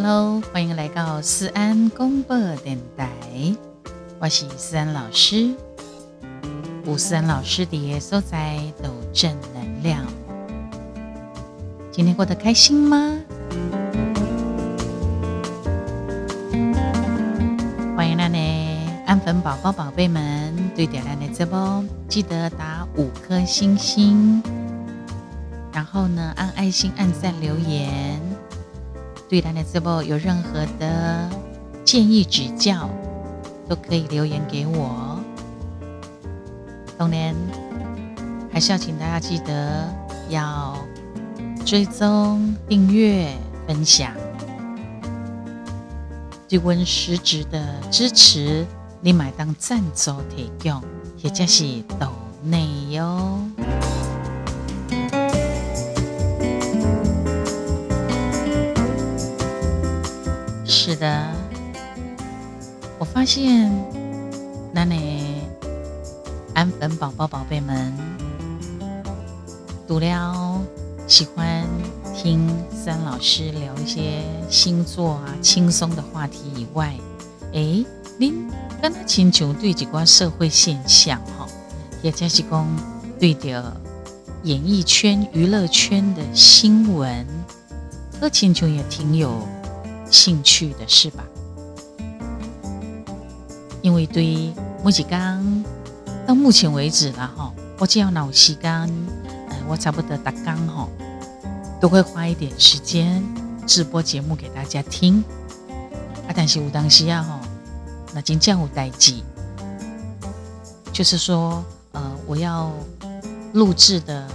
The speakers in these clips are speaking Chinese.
Hello，欢迎来到思安公播电台，我是思安老师。吴思安老师的所在都正能量。今天过得开心吗？欢迎来呢，安粉宝宝宝贝们，对点亮的直播记得打五颗星星，然后呢按爱心、按赞、留言。对咱的直播有任何的建议指教，都可以留言给我。当然，还是要请大家记得要追踪、订阅、分享，对温实质的支持，你买当赞助提供，也就是抖内哟。是的，我发现，那你安粉宝宝宝贝们，读了喜欢听三老师聊一些星座啊轻松的话题以外，哎，您跟他请求对几关社会现象哈，也加是讲对的演艺圈、娱乐圈的新闻，和请求也挺有。兴趣的是吧？因为对木吉刚到目前为止了哈，我只要脑时间，呃，我差不多打刚哈，都会花一点时间直播节目给大家听。啊，但是有当时啊哈，那今天有代际，就是说，呃，我要录制的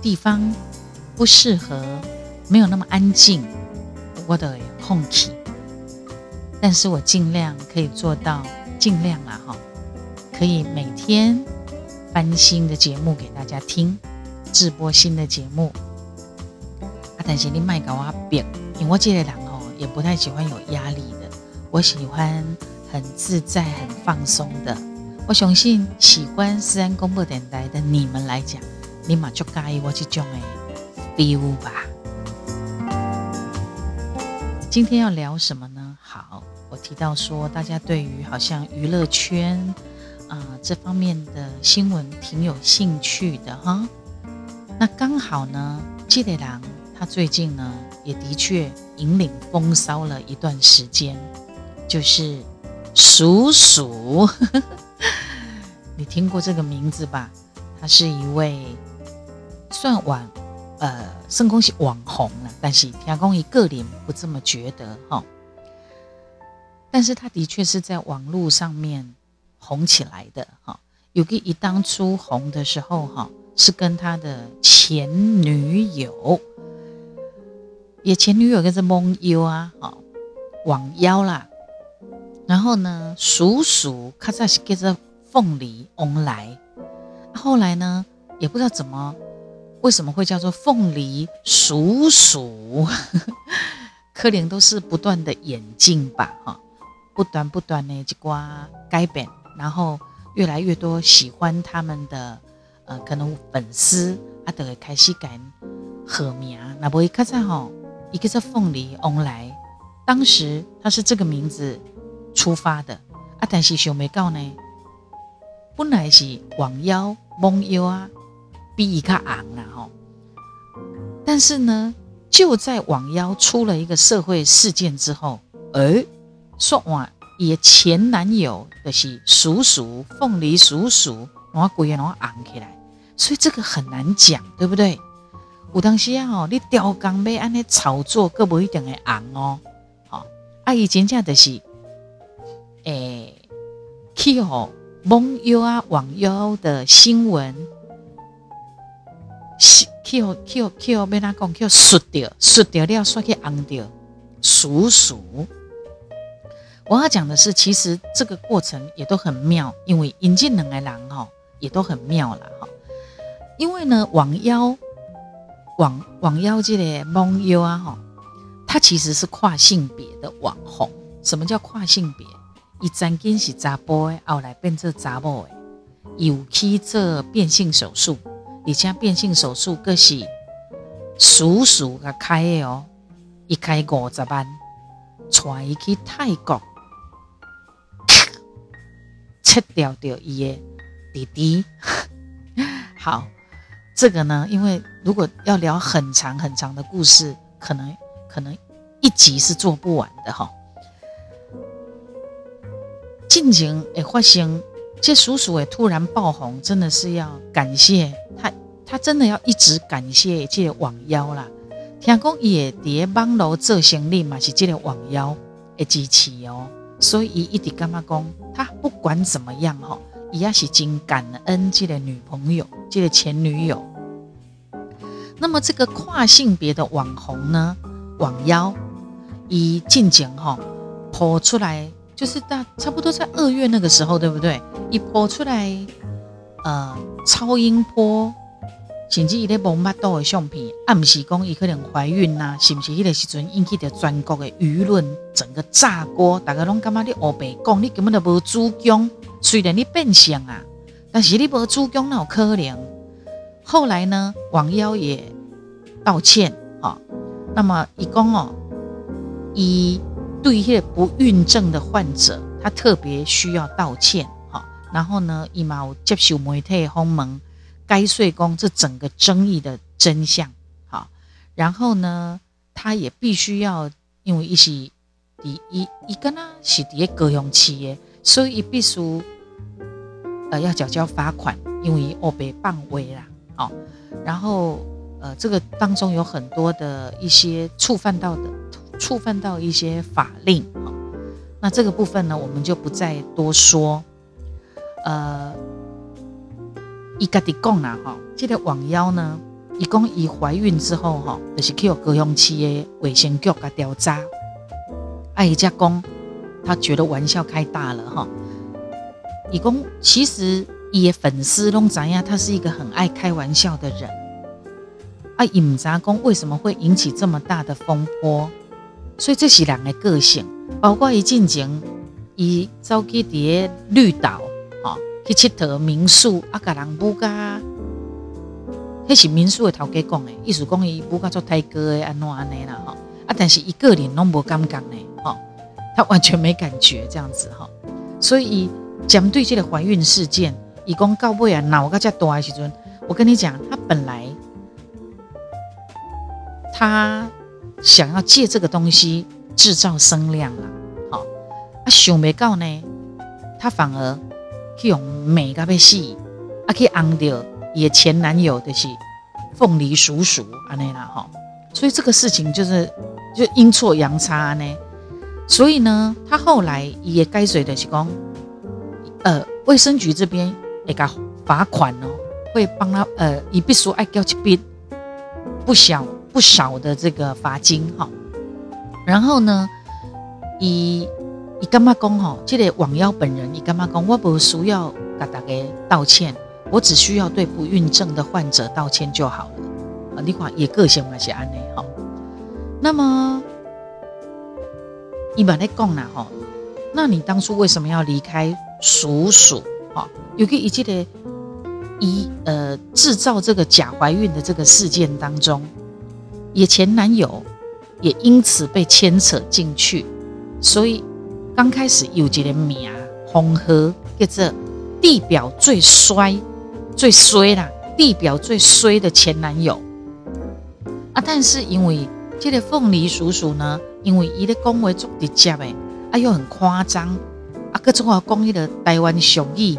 地方不适合，没有那么安静，我的。空气，但是我尽量可以做到，尽量啦哈，可以每天翻新的节目给大家听，直播新的节目。啊，但是你卖给我变，因为我这个人哦，也不太喜欢有压力的，我喜欢很自在、很放松的。我相信喜欢私安公布电台的你们来讲，你马就介意我这种的 feel 吧。今天要聊什么呢？好，我提到说，大家对于好像娱乐圈啊这方面的新闻挺有兴趣的哈。那刚好呢，季磊郎他最近呢也的确引领风骚了一段时间，就是鼠鼠，你听过这个名字吧？他是一位算晚。呃，圣公是网红了，但是田公一个人不这么觉得哈。但是他的确是在网络上面红起来的哈。有个一当初红的时候哈，是跟他的前女友，也前女友跟着蒙优啊，哈，网妖啦。然后呢，鼠鼠咔嚓是跟着凤梨翁来，后来呢，也不知道怎么。为什么会叫做凤梨鼠鼠？可能都是不断的演进吧，哈，不断不断的这瓜改变，然后越来越多喜欢他们的呃，可能粉丝啊，都会开始改合名。那不一看在哈，一个叫凤梨翁来，当时他是这个名字出发的啊，但是想没到呢，本来是网妖蒙妖啊。比伊较昂了吼，但是呢，就在网妖出了一个社会事件之后，哎，说哇，也前男友的是叔叔凤梨叔叔，然后鬼也然后昂起来，所以这个很难讲，对不对？有当时啊，吼，你吊钢要安尼炒作，各不一定会红哦，好，啊，以前讲的是，诶，去哦，网友啊，网友的新闻。Q Q Q，被他讲 Q 输掉，输掉了，煞去红掉，数数。我要讲的是，其实这个过程也都很妙，因为引进两个人哈，也都很妙了哈。因为呢，网妖网网妖这个网友啊哈，他其实是跨性别的网红。什么叫跨性别？一曾经是查甫，后来变成查某，有去做变性手术。而且变性手术各是叔叔个开的哦，一开五十万，带去泰国，切掉掉伊的弟弟。好，这个呢，因为如果要聊很长很长的故事，可能可能一集是做不完的哈。近景诶发生，这叔叔诶突然爆红，真的是要感谢他，他真的要一直感谢这个网妖啦。听讲伊会伫网络做生意嘛，是这个网妖的支持哦，所以伊一直感觉讲，他不管怎么样哈。伊也是真感恩这个女朋友，这个前女友。那么这个跨性别的网红呢，网妖，以近景哈跑出来，就是大差不多在二月那个时候，对不对？一播出来，呃，超音波，甚至伊咧蒙巴多的相片，啊，不是讲伊可能怀孕呐，是不是？迄个时阵引起着全国的舆论整个炸锅，大家拢感觉你黑白讲，你根本就无主攻。虽然你变相啊，但是你无主攻那有可能。后来呢，王妖也道歉哈。那么伊讲哦，伊对一些不孕症的患者，他特别需要道歉。然后呢，伊毛接受媒体访问，该税工这整个争议的真相好。然后呢，他也必须要因为一些第一一个呢是第一个用企业。所以必须呃要缴交罚款，因为我被办违啦，哦，然后呃这个当中有很多的一些触犯到的，触犯到一些法令，哈，那这个部分呢，我们就不再多说。呃，伊家己讲啦，哈，这个网妖呢，伊讲伊怀孕之后，哈，就是去有高雄市的卫生局甲调查，啊，伊家讲。他觉得玩笑开大了哈，伊讲其实伊的粉丝拢知呀，他是一个很爱开玩笑的人。啊，尹杂公为什么会引起这么大的风波？所以这是人的个性，包括伊进前，伊走去伫绿岛，去佚佗民宿，啊，甲人不噶，迄是民宿的头家讲的，意思讲伊不噶做泰哥的安怎安尼啦，吼，啊，但是一个人拢无感觉呢，吼。他完全没感觉这样子吼，所以讲对这个怀孕事件，以公告不啊，脑个叫多爱时阵，我跟你讲，他本来他想要借这个东西制造声量了，好，啊想没到呢，他反而去用美个被戏，啊可以昂掉也前男友的是凤梨叔叔安尼啦哈，所以这个事情就是就阴错阳差呢。所以呢，他后来也该水的是讲，呃，卫生局这边也给罚款哦，会帮他呃，以必须爱交一笔不小不少的这个罚金哈。然后呢，以你干嘛讲哈？这个网妖本人你干嘛讲？我不需要给大家道歉，我只需要对不孕症的患者道歉就好了。啊，你看也个性那些安内哈。那么。一般来讲啦，哈，那你当初为什么要离开叔叔？哈，有个一记得，一呃制造这个假怀孕的这个事件当中，也前男友也因此被牵扯进去，所以刚开始有一个名红河叫做地表最衰、最衰啦，地表最衰的前男友啊，但是因为这个凤梨叔叔呢。因为伊的讲话足直接诶，啊又很夸张，啊各种话讲迄个台湾俗语，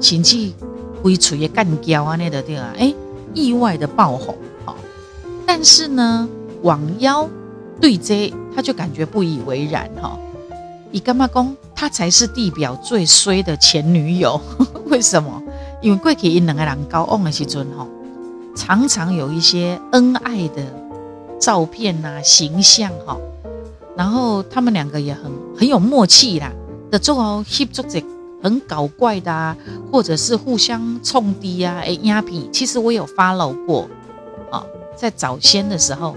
甚至规嘴的干胶啊，那的对啊，诶，意外的爆红，好，但是呢，网妖对这他就感觉不以为然哈，伊干嘛讲他才是地表最衰的前女友？为什么？因为过去因两个人交往的时阵哈，常常有一些恩爱的照片呐、形象哈。然后他们两个也很很有默契啦，的做哦，hip 做者很搞怪的啊，或者是互相冲低啊，哎压皮，其实我有 follow 过啊，在早先的时候，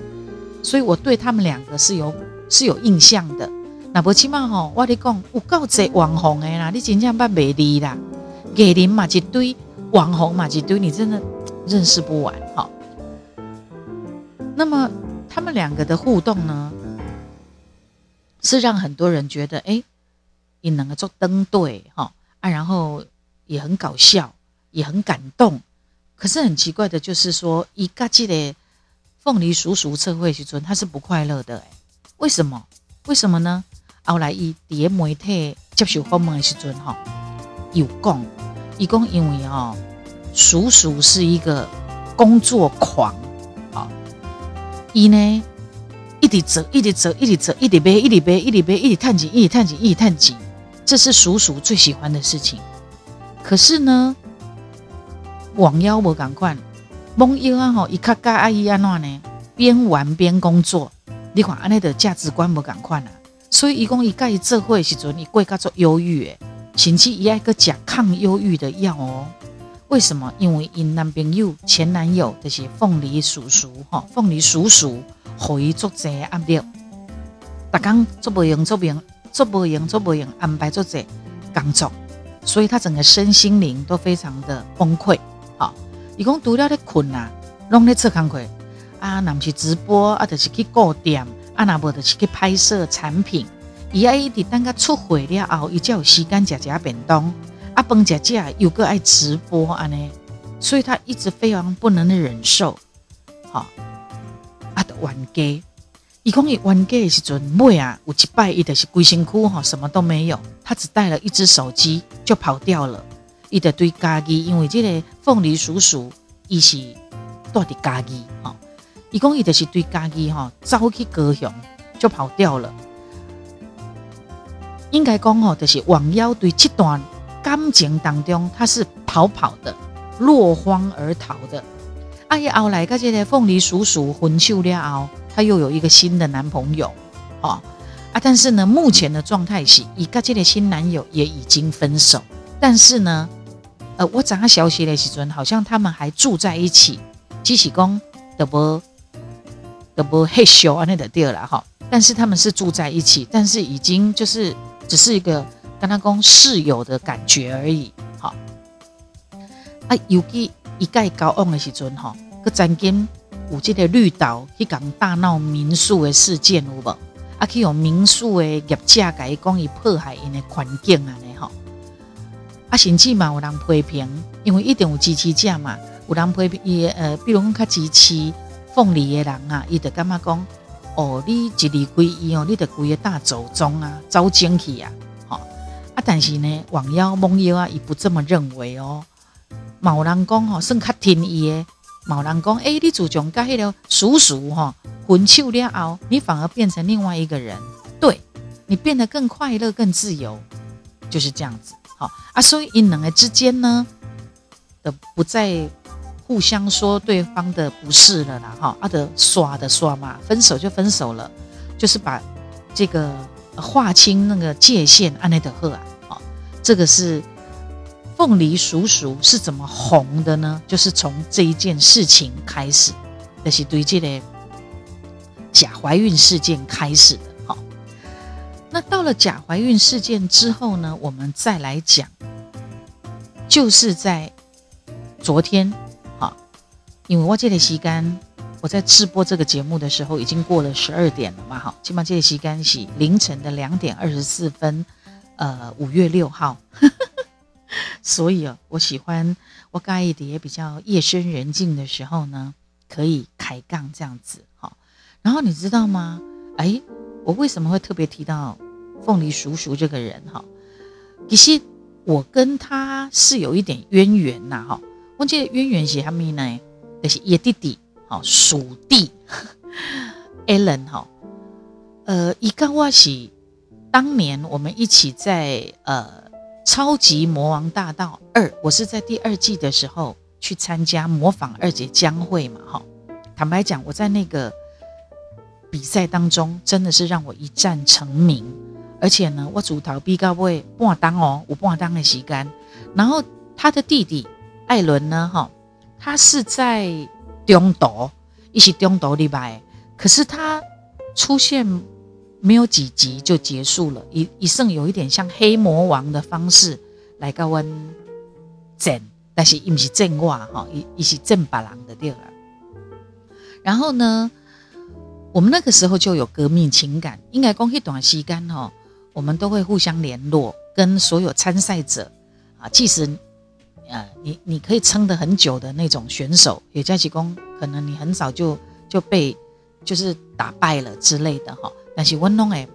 所以我对他们两个是有是有印象的。那不起码吼，我你讲有够侪网红的啦，你真正捌美丽啦，艺人嘛一堆，网红嘛一堆，你真的认识不完哈。那么他们两个的互动呢？是让很多人觉得，哎，你能够做登对哈啊，然后也很搞笑，也很感动。可是很奇怪的就是说，一个记得凤梨叔叔测绘时尊，他是不快乐的，哎，为什么？为什么呢？后来伊伫媒体接受访问的时阵，吼，有讲，伊讲因为吼，叔叔是一个工作狂，好，伊呢一直走，一直走，一直走，一直背，一直背，一直背，一直探钱，一直探钱，一直探钱，这是叔叔最喜欢的事情。可是呢，网妖无赶快，网妖啊吼，伊较介阿姨安怎呢？边玩边工作，你看安尼的价值观无赶快啊。所以，伊讲伊甲伊做伙诶时阵，伊过较做忧郁诶，甚至伊爱个食抗忧郁的药哦。为什么？因为因男朋友、前男友就是凤梨叔叔哈，凤梨叔叔互伊做这压力，逐工做不用、做不用、做不用、做不用，安排做这工作，所以他整个身心灵都非常的崩溃。好，伊讲除了咧困啊，拢咧做工课啊，那毋是直播啊，就是去顾店。啊，那无就是去拍摄产品，伊爱一直等甲出货了后，伊才有时间食食便当。啊，饭食食又个爱直播安尼，所以他一直非常不能忍受。好，啊，得冤家，伊讲伊冤家的时阵，尾啊有一摆伊就是规身躯吼什么都没有，他只带了一只手机就跑掉了。伊的对家己，因为这个凤梨叔叔伊是住伫家己吼。伊讲伊就是对家己吼走去高雄就跑掉了，应该讲吼就是王妖对这段感情当中他是逃跑的，落荒而逃的。啊，伊后来个这个凤梨叔叔分手了后，他又有一个新的男朋友，哦啊，但是呢，目前的状态是，伊个这个新男友也已经分手，但是呢，呃，我查消息的时阵，好像他们还住在一起，只是讲的不。都不害羞啊，那的对了哈。但是他们是住在一起，但是已经就是只是一个跟他讲室友的感觉而已。好，啊，尤其一盖高昂的时阵哈，个曾经有这个绿岛去讲大闹民宿的事件有无？啊，去用民宿的业者甲伊讲伊破坏因的环境啊，呢哈。啊，甚至嘛有人批评，因为一定有支持者嘛，有人批评伊呃，比如讲较支持。凤梨的人啊，伊就感觉讲，哦，你一离开伊哦，你就规个大祖宗啊，走精去啊，好啊。但是呢，网妖网妖啊，伊不这么认为哦。某人讲吼，算较听伊的。某人讲，哎，你自从甲迄个叔叔吼分手了后，你反而变成另外一个人，对你变得更快乐、更自由，就是这样子。好啊，所以因两个之间呢的不再。互相说对方的不是了啦，哈，啊的刷的刷嘛，分手就分手了，就是把这个划清那个界限，安内德赫啊，好，这个是凤梨叔叔是怎么红的呢？就是从这一件事情开始，那是对这个假怀孕事件开始的，好，那到了假怀孕事件之后呢，我们再来讲，就是在昨天。因为我这里时间，我在直播这个节目的时候已经过了十二点了嘛，哈，起码这里时间是凌晨的两点二十四分，呃，五月六号，所以啊，我喜欢我盖一点比较夜深人静的时候呢，可以开杠这样子，哈。然后你知道吗？哎，我为什么会特别提到凤梨叔叔这个人？哈，其实我跟他是有一点渊源呐，哈。我这渊源是什么呢？就是叶弟弟，好属弟，Allen 哈，呃，伊刚我是当年我们一起在呃超级魔王大道二，我是在第二季的时候去参加模仿二姐江会嘛，哈，坦白讲，我在那个比赛当中真的是让我一战成名，而且呢，我主逃比高位半当哦，我半当的时间，然后他的弟弟艾伦呢，哈。他是在中途，一起中途里边，可是他出现没有几集就结束了，一一剩有一点像黑魔王的方式来个温整，但是伊不是正话哈，伊伊是正白狼的对了。然后呢，我们那个时候就有革命情感，应该讲一段时间哈，我们都会互相联络，跟所有参赛者啊，即使呃你你可以撑得很久的那种选手，也在其功，可能你很早就就被就是打败了之类的哈，但是温弄诶，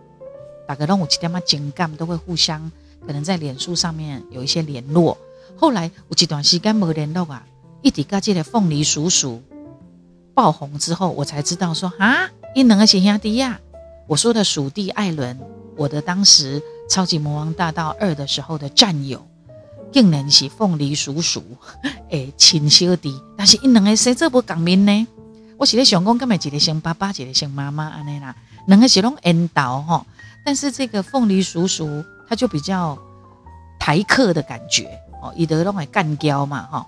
大概让我几点嘛情感都会互相可能在脸书上面有一些联络，后来有一段时间没联络啊，一直跟这个凤梨叔叔爆红之后，我才知道说啊。因两个是兄弟呀，我说的属地艾伦，我的当时超级魔王大道二的时候的战友，竟然是凤梨叔叔 诶亲小弟，但是因两个生这不共面呢？我是咧想讲，今日一个像爸爸，一个像妈妈安尼啦，两个是拢恩道吼，但是这个凤梨叔叔他就比较台客的感觉哦，伊得拢会干交嘛哈，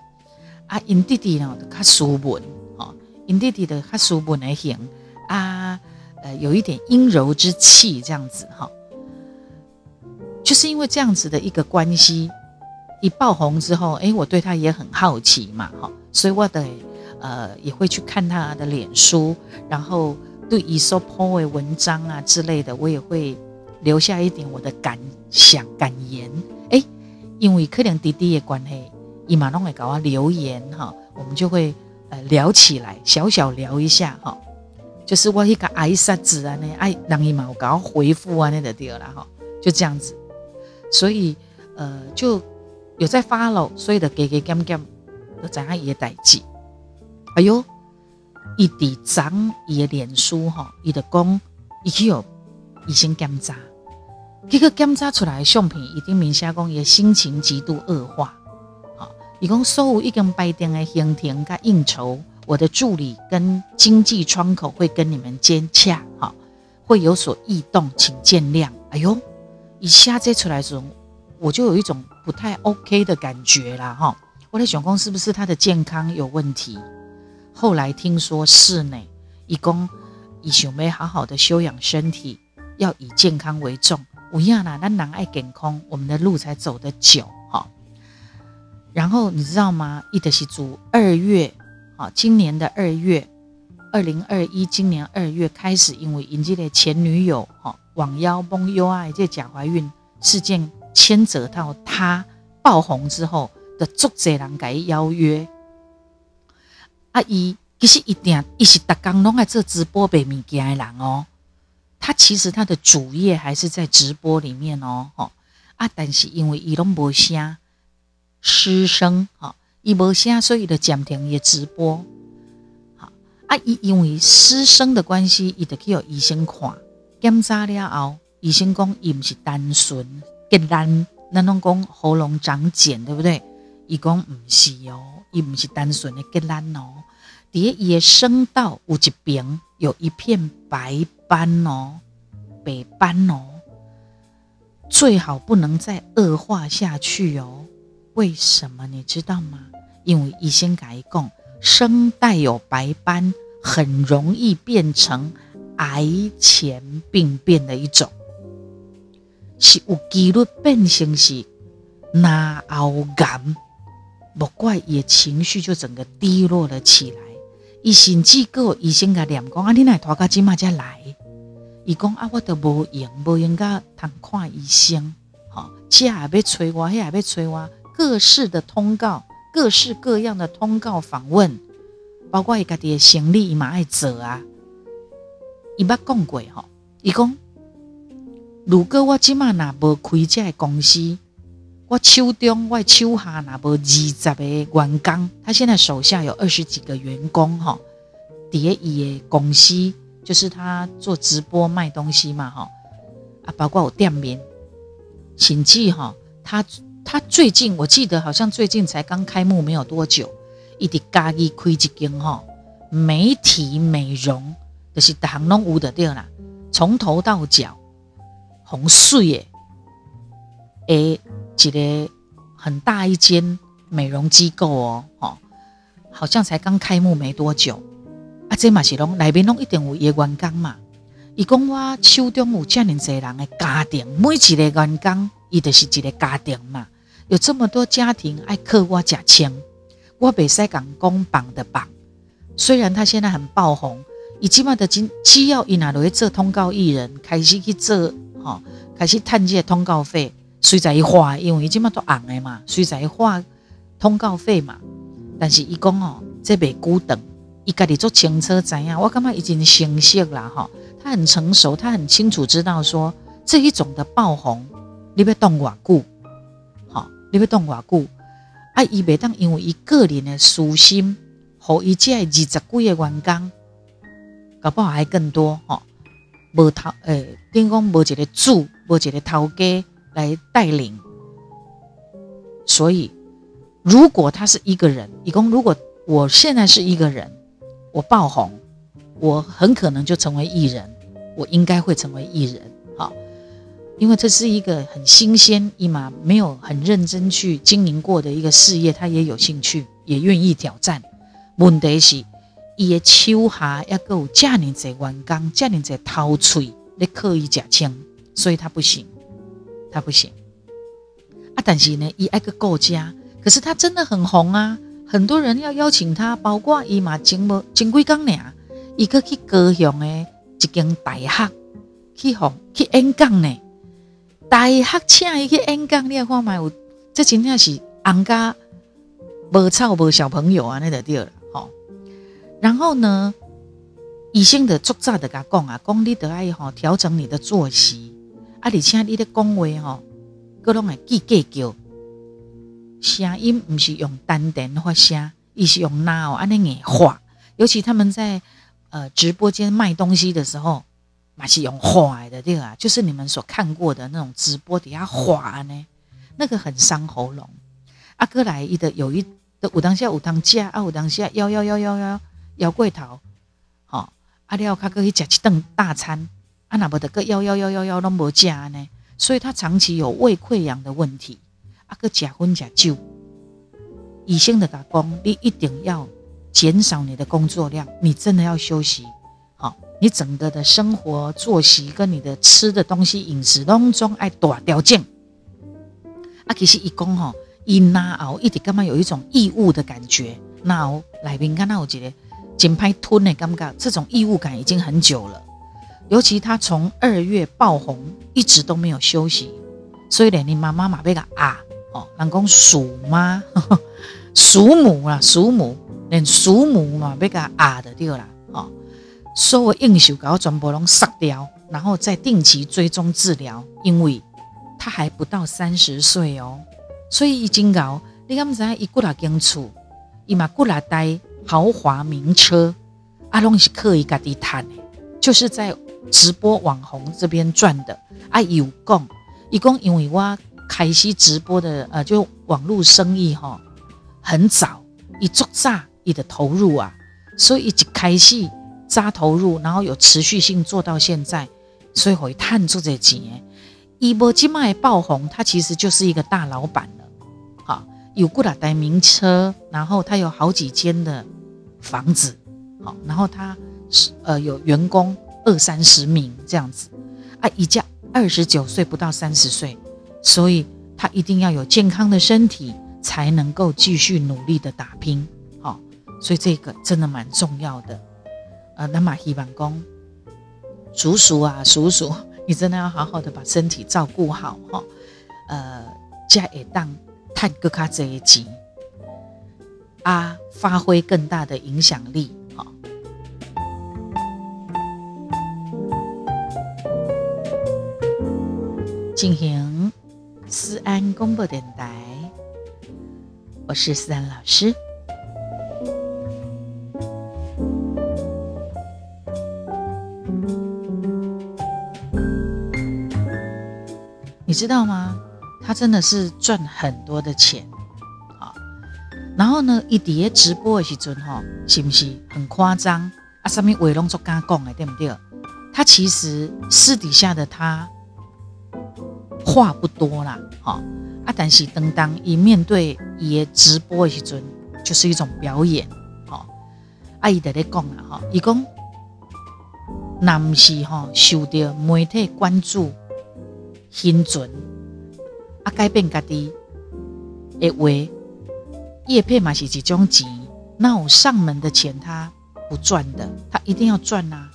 啊因弟弟呢较斯文哦，因弟弟的较斯文的型。啊，呃，有一点阴柔之气，这样子哈，就是因为这样子的一个关系，一爆红之后，哎，我对他也很好奇嘛，哈，所以我的呃也会去看他的脸书，然后对伊所 po 的文章啊之类的，我也会留下一点我的感想感言，哎，因为可能弟弟的关系，伊马拢会给我留言哈，我们就会呃聊起来，小小聊一下哈。就是我一个挨杀子啊，那爱让伊嘛，我搞回复啊，那个对了哈，就这样子，所以呃，就有在发了，所以的给给 gam gam，都怎样也代志。哎呦，伊伫长伊的脸书哈，伊的讲伊去有已经检查，这个检查出来的相片一定明显讲伊的心情极度恶化，好，伊讲所有已经排定的行程甲应酬。我的助理跟经济窗口会跟你们接洽，哈，会有所异动，请见谅。哎呦，一下接出来时候，我就有一种不太 OK 的感觉啦，哈。我的想公是不是他的健康有问题？后来听说是呢，义工以想要好好的休养身体，要以健康为重。我呀啦，那男爱健康，我们的路才走得久，哈。然后你知道吗？伊德西族二月。好，今年的二月，二零二一，今年二月开始，因为引进的前女友哈网腰崩 U I 这假怀孕事件牵扯到他爆红之后的作者人改邀约，阿姨其实一定一是打刚拢爱做直播卖物件的人哦，他其实他的主业还是在直播里面哦，哈啊，但是因为伊拢无声失声哈。伊无声，所以就暂停伊直播。好啊，伊因为师生的关系，伊就去有医生看。检查了后，医生讲伊毋是单纯。结烂，咱拢讲喉咙长茧，对不对？伊讲毋是哦，伊毋是单纯的结烂哦，伫伊的声道有一边有一片白斑哦，白斑哦，最好不能再恶化下去哦。为什么你知道吗？因为医生改讲，声带有白斑，很容易变成癌前病变的一种，是有几率变成是脑癌。莫怪伊情绪就整个低落了起来。伊甚至个医生甲念讲，啊，你来拖到即马才来？伊讲啊，我都无用，无用甲通看医生，吼，这也要催我，迄也要催我，各式的通告。各式各样的通告访问，包括伊家己的行李伊嘛爱做啊。伊捌讲过吼，伊讲如果我即马若无开这个公司，我手中我手下若无二十个员工，他现在手下有二十几个员工哈。伫咧伊的公司，就是他做直播卖东西嘛哈。啊，包括有店面，请记哈，他。他最近我记得好像最近才刚开幕没有多久，一直家己开一间哈，美体美容就是大行拢有的对啦，从头到脚红水耶，诶，一个很大一间美容机构哦，哈，好像才刚开幕没多久，啊，这嘛是拢内面拢一定有伊员工嘛，伊讲我手中有这么多人的家庭，每一个员工伊就是一个家庭嘛。有这么多家庭爱刻我假枪，我袂使讲公榜的榜，虽然他现在很爆红，伊即马的只只要伊若落去做通告艺人，开始去做吼，开始趁即个通告费，随在伊花，因为伊即马都红的嘛，随在伊花通告费嘛。但是伊讲哦，这袂久等，伊家己做清楚知影，我感觉已经成熟啦吼，他很成熟，他很清楚知道说这一种的爆红，你要动偌久，吼，你要动偌久，啊，伊袂当因为伊个人的私心，互伊这二十几个员工，搞不好还更多吼，无头诶，等于讲无一个主，无一个头家来带领，所以。如果他是一个人，一共如果我现在是一个人，我爆红，我很可能就成为艺人，我应该会成为艺人，好，因为这是一个很新鲜、一马没有很认真去经营过的一个事业，他也有兴趣，也愿意挑战。问题是，伊的手下要够遮尼侪员工，遮尼侪偷嘴，你刻意假枪，所以他不行，他不行。啊，但是呢，伊爱个顾家。可是他真的很红啊，很多人要邀请他，包括伊嘛，金无金贵刚呢，伊个去高雄的一间大学去红去演讲呢，大学请伊去演讲，你看嘛有，这真正是红家无臭无小朋友啊，那个对，然后呢，医生的作早的甲讲啊，讲你得爱吼调整你的作息，啊，而且你的讲话吼，各拢会记计较。声音不是用丹田发声，伊是用脑安尼硬话。尤其他们在呃直播间卖东西的时候，嘛是用话的对吧？就是你们所看过的那种直播底下话呢，那个很伤喉咙。阿哥来伊的有一的有当下有当下，啊有当下幺幺幺幺幺摇柜头，好，阿廖卡哥去食一顿大餐，啊那不得个幺幺幺幺幺拢无食呢，所以他长期有胃溃疡的问题。阿个假婚假酒，以性的打工，你一定要减少你的工作量，你真的要休息。好，你整个的生活作息跟你的吃的东西饮食当中爱大条件。啊，其实一讲吼，一拿熬一直干嘛有一种异物的感觉，那我来宾看到我觉得紧拍吞的感觉，这种异物感已经很久了。尤其他从二月爆红，一直都没有休息，所以连你妈妈马贝个啊。哦，人讲属妈，属母啦，属母连属母嘛，要甲压的对啦。哦，所有应酬搞全部拢杀掉，然后再定期追踪治疗，因为他还不到三十岁哦，所以已经搞。你敢知影伊过来间厝，伊嘛过来带豪华名车，啊，拢是可以家己赚的，就是在直播网红这边赚的。啊，有讲，伊讲因为我。开始直播的呃，就网络生意哈，很早一做炸一的投入啊，所以一直开始扎投入，然后有持续性做到现在，所以会探出这钱。一波即卖爆红，他其实就是一个大老板了，有过来带名车，然后他有好几间的房子，好，然后他是呃有员工二三十名这样子啊，一家二十九岁不到三十岁。所以他一定要有健康的身体，才能够继续努力的打拼。好，所以这个真的蛮重要的。呃，那么希板公叔叔啊，叔叔，你真的要好好的把身体照顾好哈。呃，加一当探戈卡这一集啊，发挥更大的影响力。好，进行。思安公播电台，我是思安老师。你知道吗？他真的是赚很多的钱啊！然后呢，一碟直播的时阵哈，是不是很夸张啊？上面伟龙做刚讲的对不对？他其实私底下的他。话不多啦，哈啊！但是当当一面对伊直播的时阵，就是一种表演，哈。阿姨在咧讲啦，哈，伊讲，男是哈受到媒体关注、新准啊，改变家己的话，叶片嘛是一种钱，那有上门的钱，他不赚的，他一定要赚呐。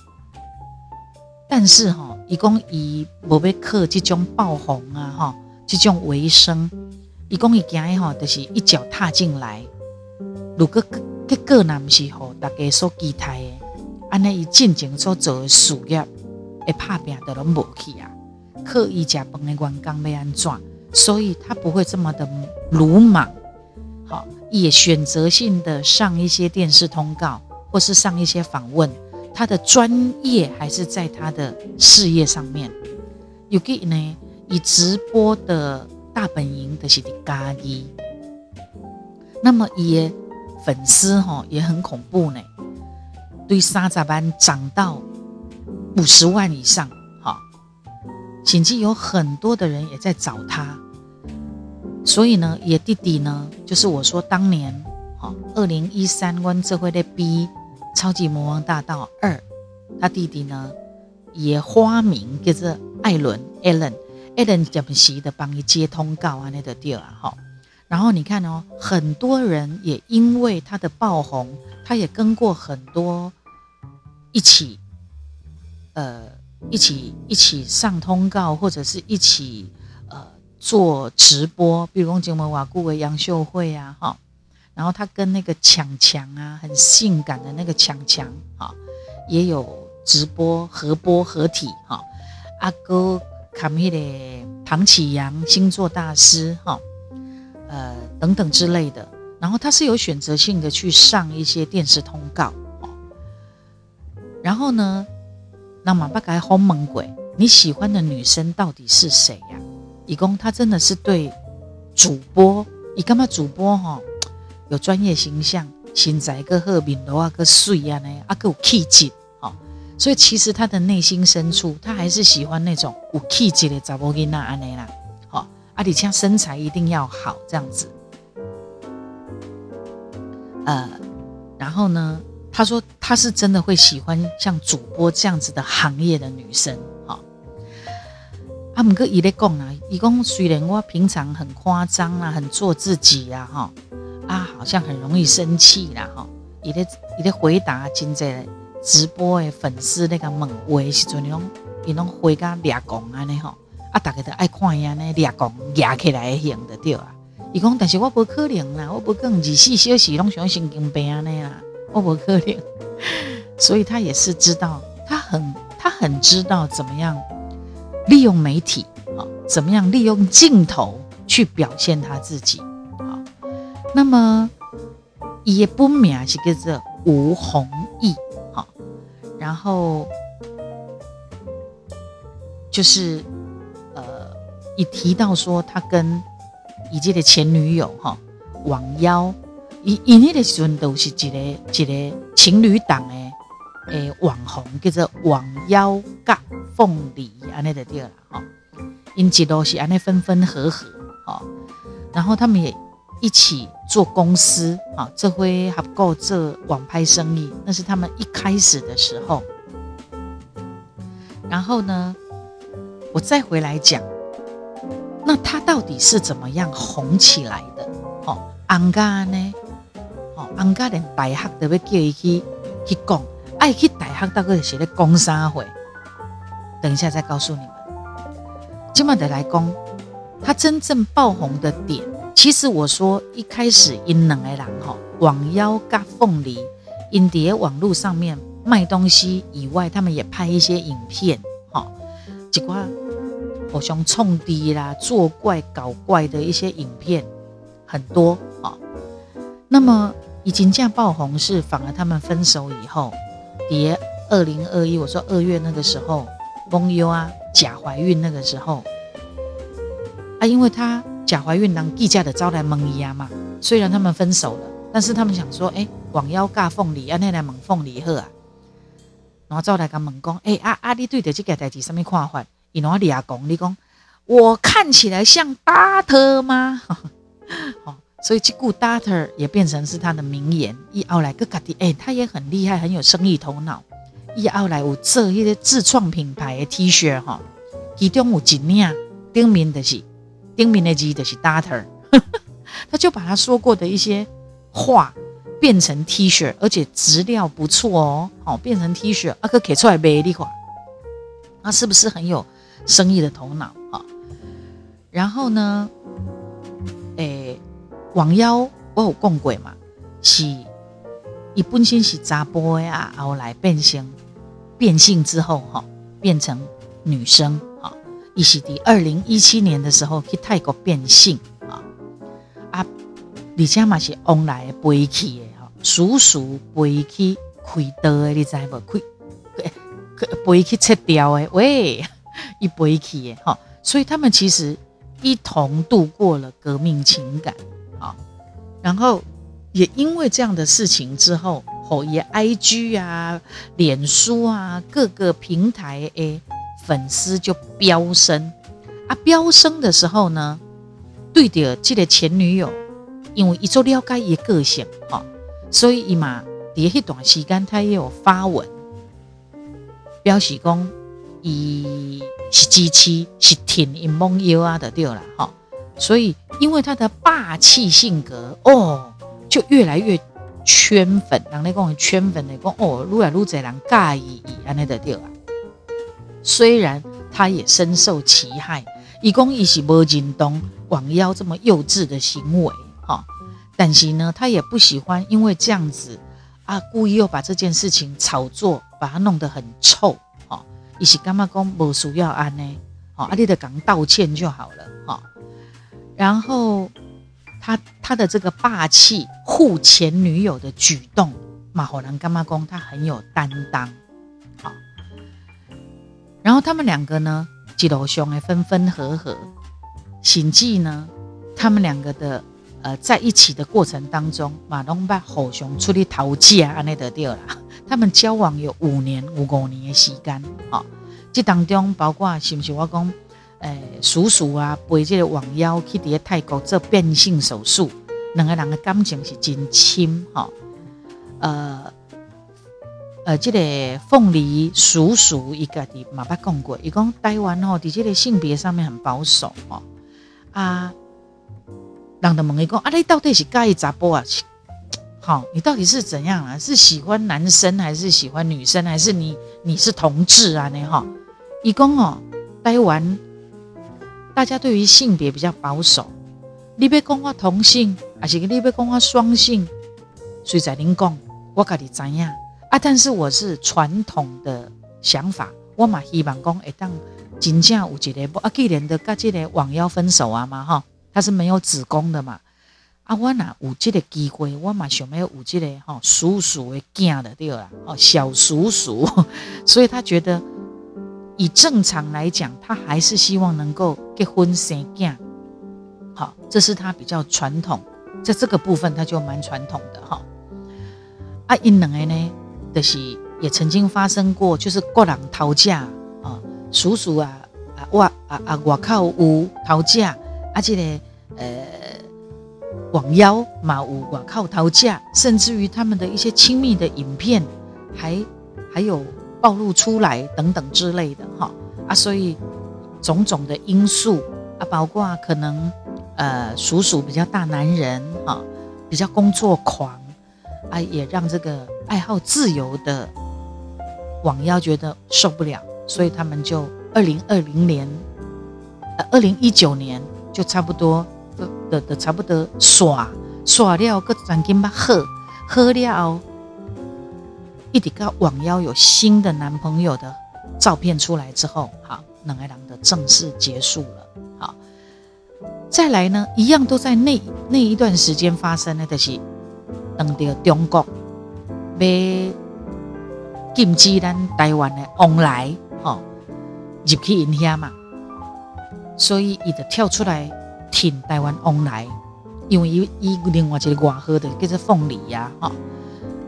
但是哈，伊讲伊无要克这种爆红啊哈，这种为生，一共一件哈，就是一脚踏进来。如果结果那不是吼大家所期待的，安尼伊进前所做的事业，会拍拼的拢无去啊。刻意食饭的员工要安怎？所以他不会这么的鲁莽。好，也选择性的上一些电视通告，或是上一些访问。他的专业还是在他的事业上面。有给呢，以直播的大本营的是的咖喱，那么也粉丝哈也很恐怖呢，对沙扎班涨到五十万以上，哈，甚至有很多的人也在找他。所以呢，也弟弟呢，就是我说当年，哈，二零一三关这回的 B。超级魔王大道二，他弟弟呢也花名叫做艾伦 （Allen），Allen 怎么习的帮你接通告啊？那个地儿哈。然后你看哦，很多人也因为他的爆红，他也跟过很多一起，呃，一起一起上通告，或者是一起呃做直播，比如讲金门瓦固为杨秀慧啊，哈。然后他跟那个强强啊，很性感的那个强强啊，也有直播合播合体哈。阿哥卡米的唐启阳星座大师哈，呃等等之类的。然后他是有选择性的去上一些电视通告。然后呢，那马巴盖轰猛鬼，你喜欢的女生到底是谁呀？以公他真的是对主播，你干嘛主播哈？有专业形象，身材个好，面罗啊个水啊呢，啊个有气质，哦，所以其实他的内心深处，他还是喜欢那种有气质的查某囡仔安尼啦，好，啊，你像身材一定要好这样子，呃，然后呢，他说他是真的会喜欢像主播这样子的行业的女生，好，啊，姆哥伊咧讲啊，伊讲虽然我平常很夸张啊，很做自己啊，哈。啊，好像很容易生气啦，哈！伊咧伊咧回答真侪直播的粉丝那个问话时阵，伊拢伊拢回甲掠讲安尼吼，啊，大家都爱看伊安尼掠讲掠起来型的对啊。伊讲，但是我无可能啦，我无讲二十四小时拢像神经病安尼啦，我无可能。所以他也是知道，他很他很知道怎么样利用媒体啊，怎么样利用镜头去表现他自己。那么，也不名是叫做吴弘毅，好，然后就是呃，一提到说他跟以前的前女友哈网邀，以以那个时阵都是一个一个情侣档的诶网红，叫做王幺甲凤梨安尼的对了哈，因一路是安尼分分合合，哈，然后他们也。一起做公司啊，这回还不够这网拍生意，那是他们一开始的时候。然后呢，我再回来讲，那他到底是怎么样红起来的？哦，安家呢？哦，安家连大学都要叫伊去去讲，爱去大学到底是咧讲啥会？等一下再告诉你们。今晚得来讲，他真正爆红的点。其实我说一开始因两个人吼，网邀加凤梨，因碟网络上面卖东西以外，他们也拍一些影片哈，几块好像冲低啦、作怪搞怪的一些影片很多啊。那么已经这样爆红是，反而他们分手以后，别二零二一，我说二月那个时候，翁优啊假怀孕那个时候啊，因为他。假怀孕当地价的招来蒙伊啊嘛，虽然他们分手了，但是他们想说，哎，网妖尬凤梨啊，那来蒙凤梨喝啊，然后招来个猛讲，哎啊啊你对着这个代志什么看法，伊哪里啊讲，你讲我看起来像巴特吗？所以这句 Daughter 也变成是他的名言。一奥来个家的，哎，他也很厉害，很有生意头脑。一奥来有做一些自创品牌的 T 恤哈，其中有一领顶面的是。丁明的字的是 daughter，他就把他说过的一些话变成 T 恤，而且质料不错哦，好变成 T 恤，啊，可给出来卖的话，那是不是很有生意的头脑啊？然后呢，网妖我有讲过嘛，是伊本身是查甫的啊，后来变性，变性之后哈，变成女生啊，伊是伫二零一七年的时候去泰国变性。而且嘛是往来飞去的哈，叔叔飞去开刀的，你知无？开飞去切掉的，喂，一飞去的哈，所以他们其实一同度过了革命情感。然后也因为这样的事情之后，吼也 I G 啊、脸书啊各个平台诶粉丝就飙升啊，飙升的时候呢，对的，这个前女友。因为一做了解伊个性，哈，所以伊嘛伫迄段时间，他也有发文，表示讲伊是支持，是挺因梦游啊的对了，哈。所以因为他的霸气性格，哦，就越来越圈粉，人咧讲圈粉的讲，哦，愈来愈侪人介意伊安尼的对啦。虽然他也深受其害，伊讲伊是无认同网妖这么幼稚的行为哈。但是呢，他也不喜欢，因为这样子啊，故意又把这件事情炒作，把它弄得很臭，哈，一起干嘛讲不需要安呢？好，阿丽的讲道歉就好了，哈。然后他他的这个霸气护前女友的举动，马火兰干妈公他很有担当，好。然后他们两个呢，几楼兄哎分分合合，行迹呢，他们两个的。呃，在一起的过程当中，马龙把好熊出去淘气啊，安尼得掉啦。他们交往有五年，五五年的时间，哦，这当中包括是不是我讲，诶，叔叔啊，陪这个网妖去伫泰国做变性手术，两个人的感情是真亲，哈，呃，呃，这个凤梨叔叔一个的马巴讲过，伊讲台湾吼，伫这个性别上面很保守，哦，啊。让他问伊讲，啊，你到底是介意查甫啊？好，你到底是怎样啊？是喜欢男生还是喜欢女生？还是你你是同志啊？你哈，伊讲哦，台湾大家对于性别比较保守，你别讲我同性，还是你别讲我双性，所以在您讲，我家己知影啊。但是我是传统的想法，我嘛希望讲，会当真正有一个，啊，既然的跟这个网妖分手啊嘛，哈。他是没有子宫的嘛？啊，我呐有这个机会，我嘛想要有这个哈叔叔的囝的对啦，哦小叔叔，所以他觉得以正常来讲，他还是希望能够结婚生子，好，这是他比较传统，在这个部分他就蛮传统的哈。啊，因两个呢，就是也曾经发生过，就是国人讨价啊，叔叔啊啊我啊啊我靠有讨价。啊，这个呃，网妖嘛，有外靠讨价，甚至于他们的一些亲密的影片，还还有暴露出来等等之类的哈啊，所以种种的因素啊，包括可能呃，叔叔比较大男人哈，比较工作狂啊，也让这个爱好自由的网妖觉得受不了，所以他们就二零二零年呃，二零一九年。就差不多的的的差不多耍耍了，个转紧把喝喝了，一直到网妖有新的男朋友的照片出来之后，好，冷爱郎的正式结束了。好，再来呢，一样都在那那一段时间发生的，就是等到中国被禁止咱台湾的往来，好入去影响嘛。所以，伊就跳出来挺台湾往来，因为伊伊另外一个外号的叫做凤梨呀，哈，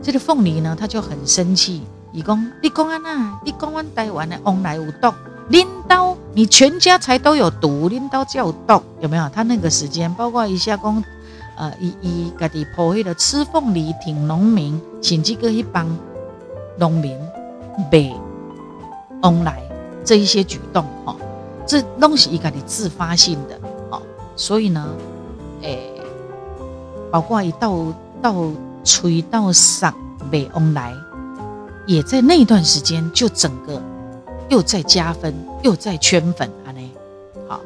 这个凤梨呢，他就很生气，伊讲你讲安那，你讲阮台湾的往来有毒，拎刀你全家才都有毒，拎刀就有毒，有没有？他那个时间，包括一下讲，呃，伊伊家己破迄个吃凤梨挺农民，甚至个一帮农民被往来这一些举动，哈。这东西一个你自发性的，好，所以呢，诶，包括一到到吹到上北翁来，也在那段时间就整个又在加分，又在圈粉啊呢。好，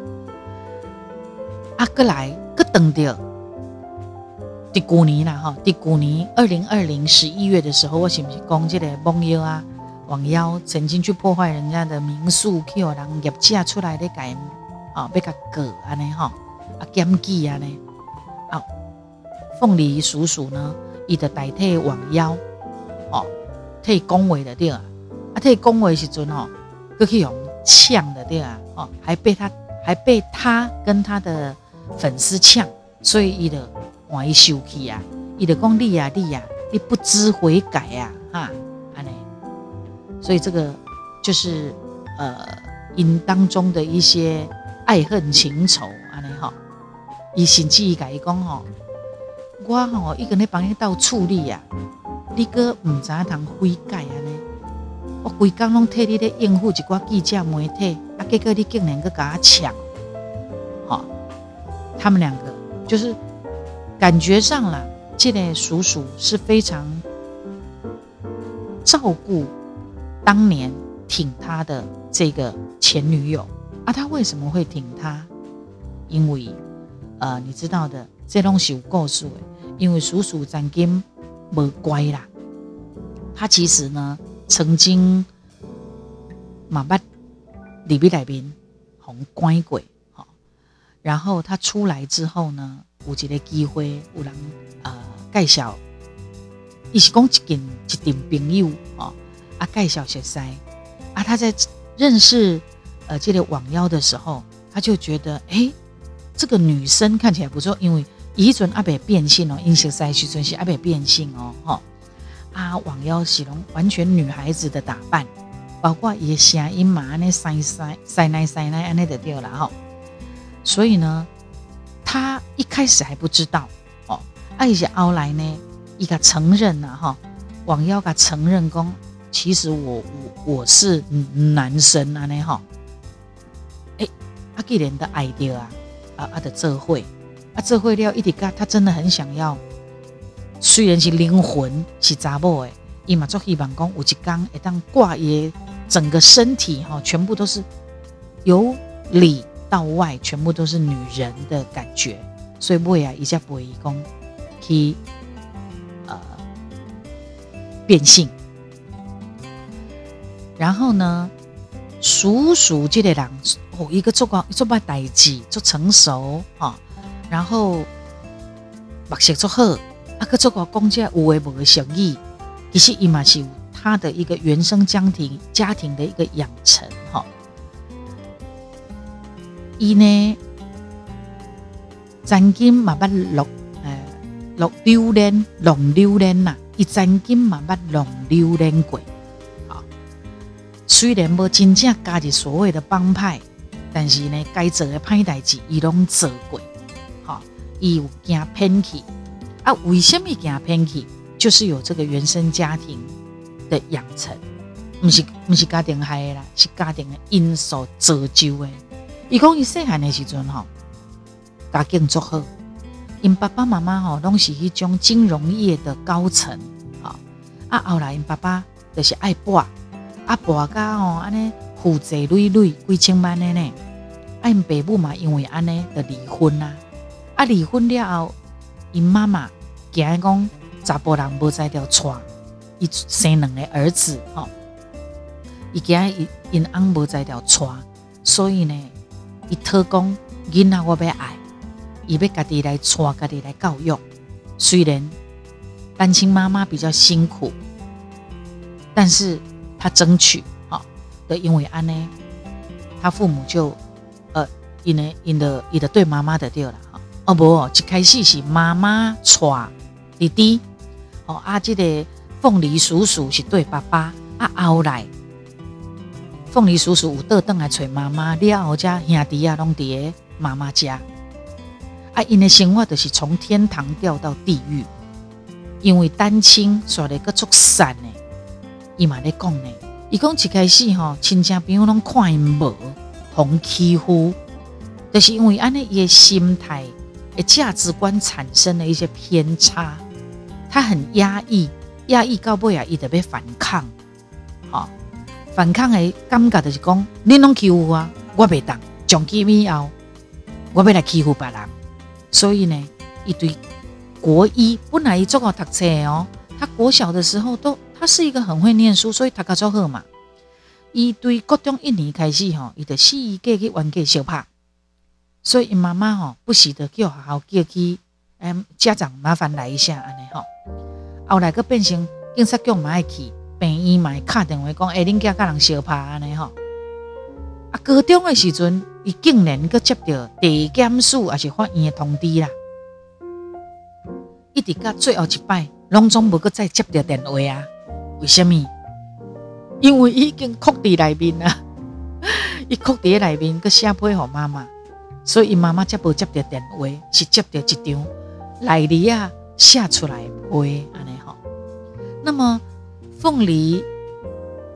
阿哥来个等掉。第古年啦哈，第古年二零二零十一月的时候，我是不是讲这个网友啊，网妖曾经去破坏人家的民宿，去有人业价出来的改，啊，被他割安尼哈，啊检举安尼，啊，凤梨叔叔呢，伊就代替网妖，哦，替恭维的对啊，啊替恭维时阵哦，佫去用呛的对啊，哦，还被他还被他跟他的粉丝呛，所以伊的。换伊生气啊！伊就讲你啊，你啊，你不知悔改啊，哈，安尼。所以这个就是呃，因当中的一些爱恨情仇，安尼哈。伊甚至伊甲伊讲吼，我吼伊跟你帮你斗处理呀，你哥毋知影通悔改安尼。我规工拢替你咧应付一寡记者媒体，啊，结果你竟然去甲我抢，好，他们两个就是。感觉上了，这个叔叔是非常照顾当年挺他的这个前女友啊。他为什么会挺他？因为呃，你知道的，这东西有告诉我，因为叔叔曾经不乖啦。他其实呢，曾经马巴里比来宾红乖鬼好，然后他出来之后呢？有一个机会，有人呃介绍，伊是讲一件一点朋友哦，啊介绍熟悉，啊他在认识呃这个网妖的时候，他就觉得哎，这个女生看起来不错，因为伊准阿北变性哦，因熟悉时阵是阿北变性哦，哈啊网妖是拢完全女孩子的打扮，包括伊声音嘛安尼塞塞塞奶塞奶安尼的掉了哈，所以呢。他一开始还不知道哦，啊一些后来呢，一个承认了哈，网妖个承认讲，其实我我我是男生啊呢哈，哎，阿既然的 idea 啊啊啊的这会啊这会了，一直个他真的很想要，虽然是灵魂是查某诶，伊嘛做希望讲有一天会当挂耶整个身体哈，全部都是由里。到外全部都是女人的感觉，所以未啊一下不会讲去呃变性。然后呢，叔叔这个人哦，一个做光做把代志做成熟哈，然后目色做好，啊个做个公家有为无的生意，其实伊嘛是有他的一个原生家庭家庭的一个养成哈。伊呢，曾经嘛捌落诶落榴莲，弄榴莲呐。伊曾经嘛捌弄榴莲过，啊，虽然无真正加入所谓的帮派，但是呢，该做的歹代志伊拢做过，伊有惊偏去啊？为什么惊偏去？就是有这个原生家庭的养成，毋是毋是家庭害的啦，是家庭的因素造就的。伊讲伊细汉的时阵吼，家境足好，因爸爸妈妈吼拢是迄种金融业的高层，吼啊后来因爸爸就是爱博，啊博家吼安尼负债累累几千万的呢，啊因爸母嘛因为安尼就离婚啦，啊啊离婚了后，因妈妈惊讲查甫人无在条娶，伊生两个儿子吼，伊惊因因翁无在条娶，所以呢。伊特讲囡仔我要爱，伊要家己来带，家己来教育。虽然单亲妈妈比较辛苦，但是他争取哈的，因为安呢，他父母就呃，因呢因的因的对妈妈的对了。哦不，一开始是妈妈带弟弟，哦啊，这个凤梨叔叔是对爸爸，啊后来。凤梨叔叔有倒转来找妈妈，了后家兄弟啊拢伫妈妈家。啊，因的生活就是从天堂掉到地狱，因为单亲，所以个足散呢。伊嘛咧讲呢，伊讲一开始吼，亲戚朋友拢看因无，互欺负，就是因为安尼伊的心态、价值观产生了一些偏差。他很压抑，压抑到尾啊，伊得要反抗，好，反抗的感觉就是讲，你拢欺负我，我袂当，从今以后，我要来欺负别人，所以呢，一堆国一本来伊做个读册哦，他国小的时候都，他是一个很会念书，所以读个足好嘛。伊对高中一年开始吼，伊就四个去玩个小拍，所以妈妈吼不时得叫学校叫去，嗯，家长麻烦来一下安尼吼。后来个变成警察局嘛爱去，病院嘛敲电话讲，哎，恁家甲人相拍安尼吼。啊，高中的时阵，伊竟然个接到地检署还是法院的通知啦，一直到最后一摆，拢总无个再接到电话啊？为什么？因为已经哭伫内面啊，伊哭伫内面，个写批互妈妈，所以妈妈才无接到电话，是接到一张来历啊写出来批安尼吼。那么凤梨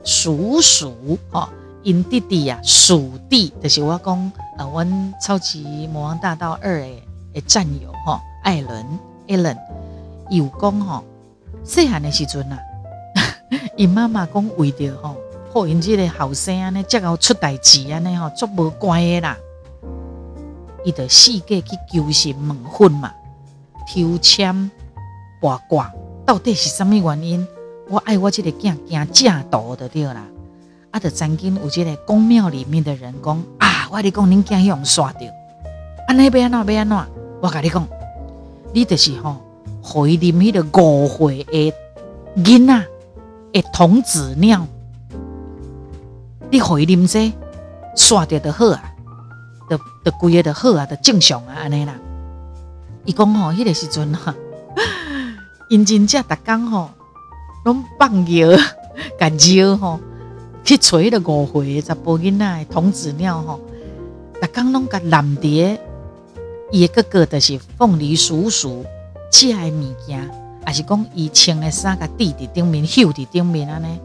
叔叔吼，因弟弟啊，属弟就是我讲呃，阮超级魔王大道二诶诶战友吼，艾伦 Allen 有讲吼，细汉的时阵啊。伊妈妈讲为着吼，好因即个后生安尼，才够出代志安尼吼，足无乖的啦。伊就四界去求神问婚嘛，抽签八卦，到底是什么原因？我爱我即个囝惊正道的对啦。啊，就曾经有即个宫庙里面的人讲啊，我你讲恁囝用刷着，安尼要安怎要安怎？我甲你讲，你就是吼，互伊啉迄个误会的囡仔。诶，童子尿，你互伊啉这刷掉的好啊，的的规个的好啊，的正常啊，安尼啦。伊讲吼，迄个时阵哈，因真正逐工吼，拢放药，甲药吼去找迄个误会查甫囡仔童子尿吼，逐工拢甲蓝蝶，伊个哥哥就是凤梨叔叔寄来物件。还是讲伊穿的衫甲滴伫顶面，绣伫顶面安尼，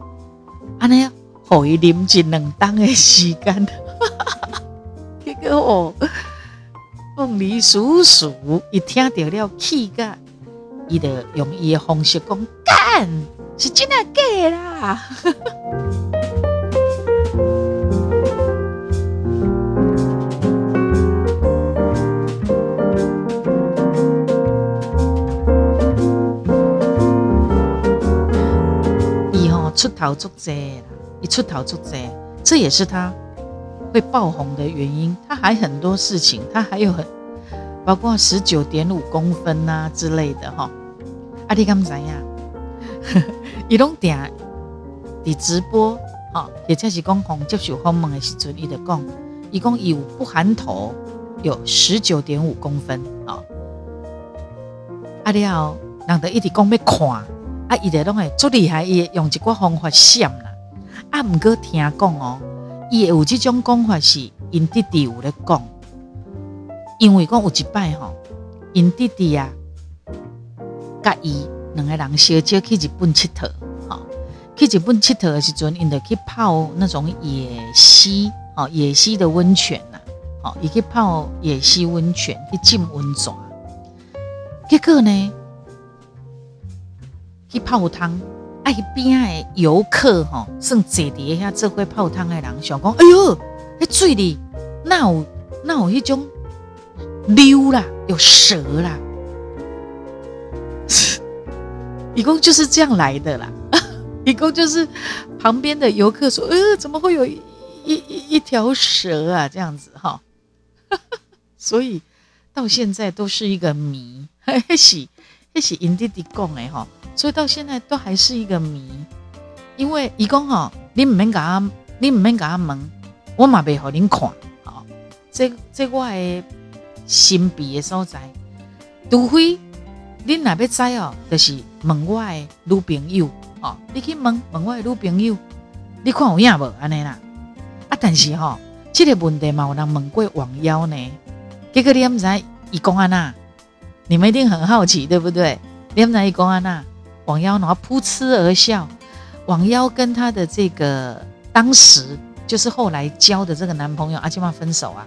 安尼，互伊啉一两当的时间，结果哦，凤梨叔叔一听到了气个，伊就用伊的方式讲干，是真的假啦。出头足济啦，一出头足济，这也是他会爆红的原因。他还很多事情，他还有很包括十九点五公分呐之类的哈。阿弟敢知呀？伊拢定伫直播哈，或者是讲红接受访问的时阵，伊就讲，伊讲伊有不含头有十九点五公分啊。阿弟哦，人得一直讲要看。啊，伊哋拢会足厉害，伊用一个方法闪啦。啊，毋过听讲哦，伊有即种讲法是因弟弟有咧讲，因为讲有一摆吼，因弟弟啊，甲伊两个人小姐去日本佚佗，吼，去日本佚佗的时阵，因就去泡那种野溪，吼，野溪的温泉呐，吼，伊去泡野溪温泉去浸温泉，结果呢？去泡汤，哎，边的游客吼，算坐伫遐做会泡汤的人，想讲，哎呦，迄水里那有那有迄种溜啦，有蛇啦，一共就是这样来的啦。一共就是旁边的游客说，呃，怎么会有一一一条蛇啊？这样子哈，所以到现在都是一个谜，嘿是。这是因弟弟讲的哈，所以到现在都还是一个谜。因为伊讲哈，你唔免甲我，你唔免甲我问，我嘛未互恁看。好，这这我的神秘的所在，除非恁若要知哦，就是问我的女朋友。哦，你去问问我的女朋友，你看有影无安尼啦？啊，但是哈，这个问题嘛，有人问过网友呢。结果你毋知伊讲安那？你们一定很好奇，对不对？连在一公安娜，王妖然后噗嗤而笑。王妖跟她的这个当时就是后来交的这个男朋友阿基玛分手啊，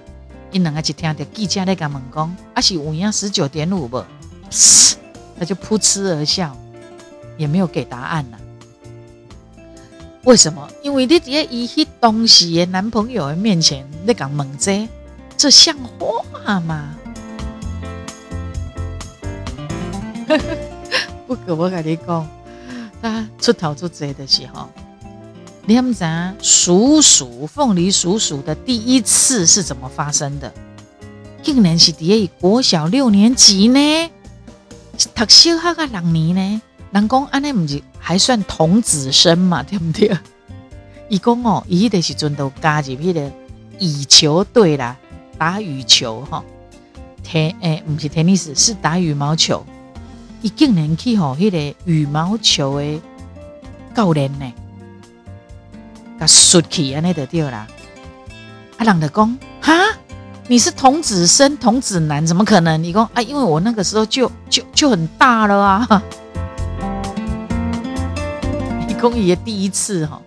伊两个就听到记者在讲猛讲，阿是五样十九点五不，他就扑哧而笑。也没有给答案呐。为什么？因为你在以迄东西的男朋友的面前，你讲猛这，这像话吗？不过我跟你讲，他出头做贼的时候，你们咱鼠鼠凤梨鼠鼠的第一次是怎么发生的？竟然是伫个国小六年级呢，读小学个两年呢。人讲安尼毋是还算童子身嘛，对不对？伊讲哦，伊迄个时阵都加入迄个羽球队啦，打羽球吼，天诶，毋是田尼斯，是打羽毛球。伊竟然去吼迄个羽毛球诶教练呢，甲输去安尼就对啦。啊，人就讲哈，你是童子身、童子男，怎么可能？你讲啊，因为我那个时候就就就很大了啊。公爷第一次哈，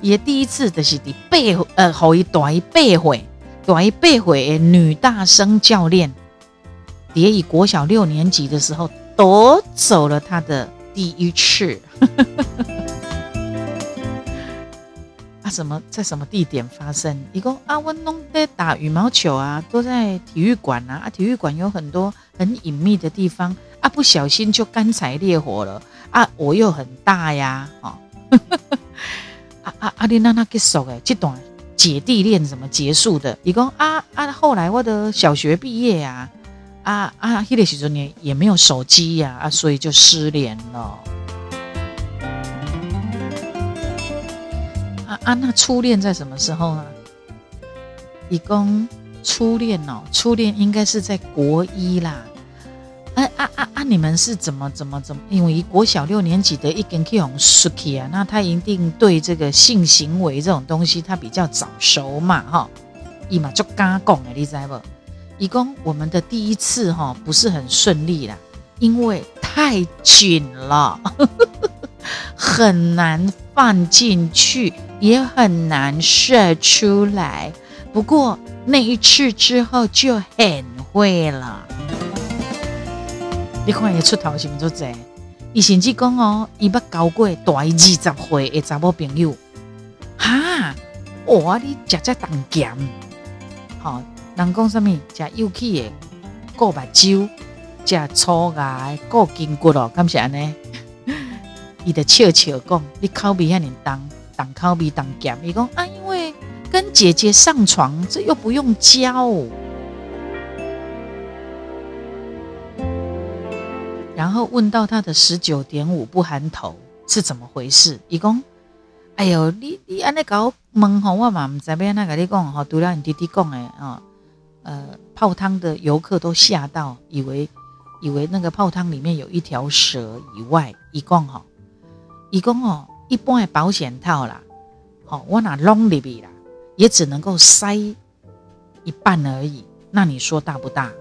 也第一次就是伫八呃，后一大一八岁，大一八岁的女大生教练，蝶以国小六年级的时候夺走了他的第一次。啊，什么在什么地点发生？一共啊，我弄在打羽毛球啊，都在体育馆啊。啊，体育馆有很多很隐秘的地方啊，不小心就干柴烈火了啊！我又很大呀，哦。啊啊啊！你那那结束诶，这段姐弟恋怎么结束的？伊讲啊啊，后来我的小学毕业啊啊啊，迄个时阵也也没有手机呀啊，所以就失联了。啊啊，那初恋在什么时候呢？伊讲初恋哦，初恋应该是在国一啦。啊啊啊啊！你们是怎么怎么怎么？因为国小六年级的一根 K 红 Suki 啊，那他一定对这个性行为这种东西他比较早熟嘛，哈。伊嘛就敢讲诶，你知不？一共我们的第一次哈不是很顺利啦，因为太紧了，很难放进去，也很难射出来。不过那一次之后就很会了。你看伊出头是毋做这？伊甚至讲哦，伊捌交过大二十岁的查某朋友，哈！哇，你食只当咸，吼，人讲什么？食有气的过目睭，食粗牙过筋骨咯，敢是安尼？伊就笑笑讲，你口味遐尼重，重口味重咸。伊讲啊，因为跟姐姐上床，这又不用教。然后问到他的十九点五不含头是怎么回事？伊讲，哎呦，你你安尼搞问吼，我嘛唔知边那个你讲吼，除了你弟弟讲的哦，呃，泡汤的游客都吓到，以为以为那个泡汤里面有一条蛇以外，一共哈，一共哦，一般的保险套啦，好，我拿弄里边啦，也只能够塞一半而已，那你说大不大？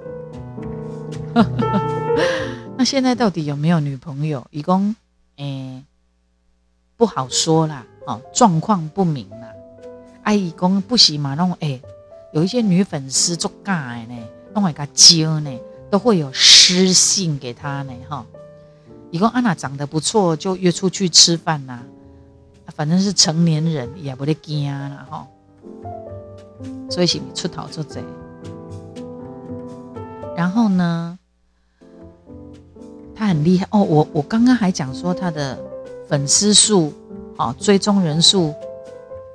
那现在到底有没有女朋友？一共，诶，不好说啦，哦，状况不明啦。阿姨公不喜嘛，那种诶，有一些女粉丝做尬呢，弄一个揪呢，都会有私信给他呢，哈。一共安娜长得不错，就约出去吃饭呐，反正是成年人也不得惊啦，哈。所以是出头做贼。然后呢？他很厉害哦，我我刚刚还讲说他的粉丝数，哦，追踪人数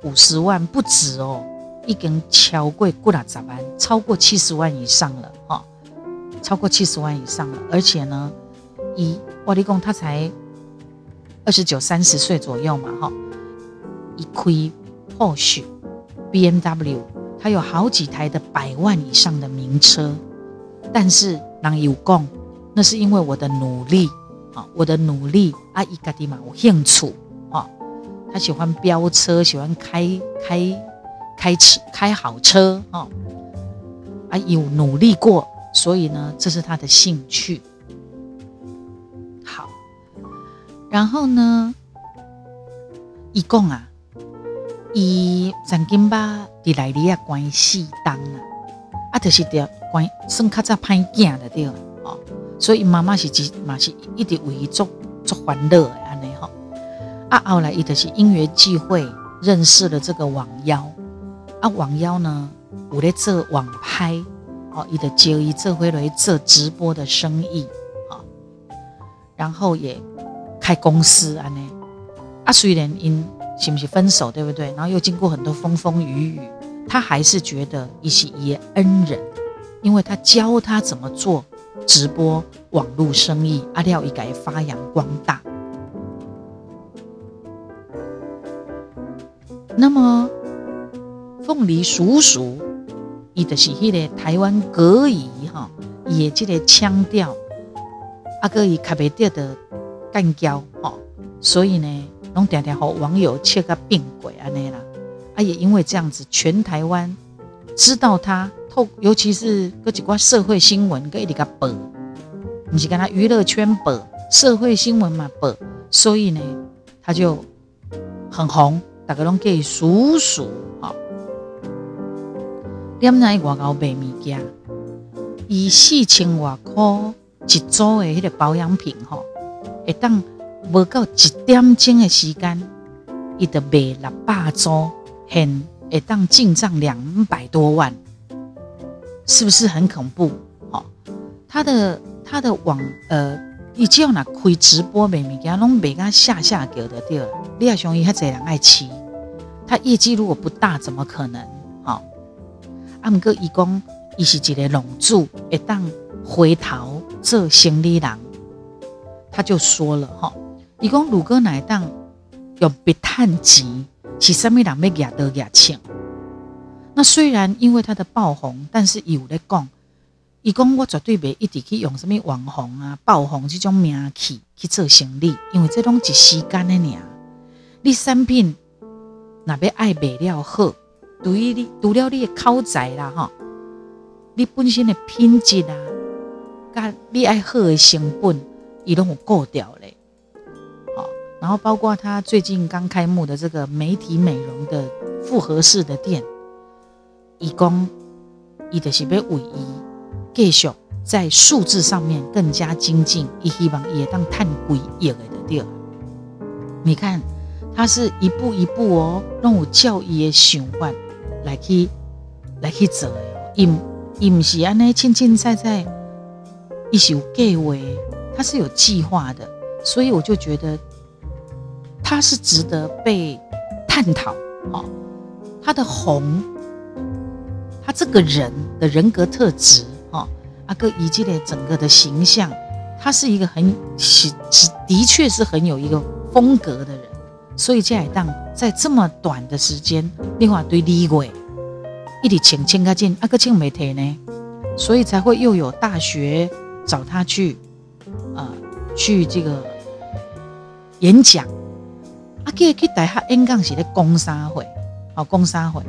五十万不止哦，一根敲柜过了咋办？超过七十万以上了，哈，超过七十万以上了，而且呢，一瓦力公他才二十九三十岁左右嘛，哈，一亏 Porsche BMW，他有好几台的百万以上的名车，但是让有共。那是因为我的努力，啊，我的努力，啊，伊家的嘛，我兴趣，啊，他喜欢飙车，喜欢开开开车，开好车，哦，啊，有努力过，所以呢，这是他的兴趣。好，然后呢，一共啊，以曾经把迪莱利亚关系当啊，啊，就是的关算较早歹囝的对，哦。所以妈妈是只嘛是一直为伊做做欢乐的安尼啊，后来伊就是因缘际会认识了这个网妖，啊，网妖呢有咧做网拍，哦，伊的就伊做回来做直播的生意，啊，然后也开公司安尼，啊，虽然因是不是分手对不对？然后又经过很多风风雨雨，他还是觉得伊是伊的恩人，因为他教他怎么做直播网络生意，阿廖伊改发扬光大。那么，凤梨叔叔，伊就是迄个台湾歌语哈，也即个腔调，啊个伊卡袂得的干胶哈，所以呢，拢常常和网友切个变鬼安尼啦，啊也因为这样子，全台湾知道他透，尤其是嗰几挂社会新闻，搁一直个报，不是跟他娱乐圈报，社会新闻嘛报，所以呢，他就很红。大家拢叫伊叔叔，点在外口卖物件，以四千外块一组的迄个保养品，吼，会当无到一点钟的时间，伊就卖六百组，现会当进账两百多万，是不是很恐怖？吼，他的他的网呃。伊只要拿开直播卖物件，拢卖甲下下叫的对了。你也想伊遐侪人爱吃，他业绩如果不大，怎么可能？好，阿姆哥伊讲，伊是一个龙主，会当回头做生意人，他就说了哈，伊讲如果乃当用别趁钱，是啥物人要夹得夹钱？那虽然因为他的爆红，但是有咧讲。伊讲我绝对袂一直去用什么网红啊、爆红这种名气去做生意，因为这拢一时间的尔。你产品若要爱卖了好，除于你除了你的口才啦吼，你本身的品质啊，甲你爱好的成本，伊拢有过掉嘞。好，然后包括他最近刚开幕的这个媒体美容的复合式的店，伊讲伊就是要为伊。继续在数字上面更加精进，伊希望伊也当探鬼业的对。你看，他是一步一步哦，让我教育的想法来去来去做的，伊伊唔是安尼轻轻在在，一是有计划，他是有计划的，所以我就觉得他是值得被探讨。哦，他的红，他这个人的人格特质哦。阿哥以及的整个的形象，他是一个很是的确是很有一个风格的人，所以这海当在这么短的时间，另外对李伟一直请请个进，阿哥请媒体呢，所以才会又有大学找他去，呃，去这个演讲。阿哥去大学演讲是咧讲啥会？哦，讲啥会？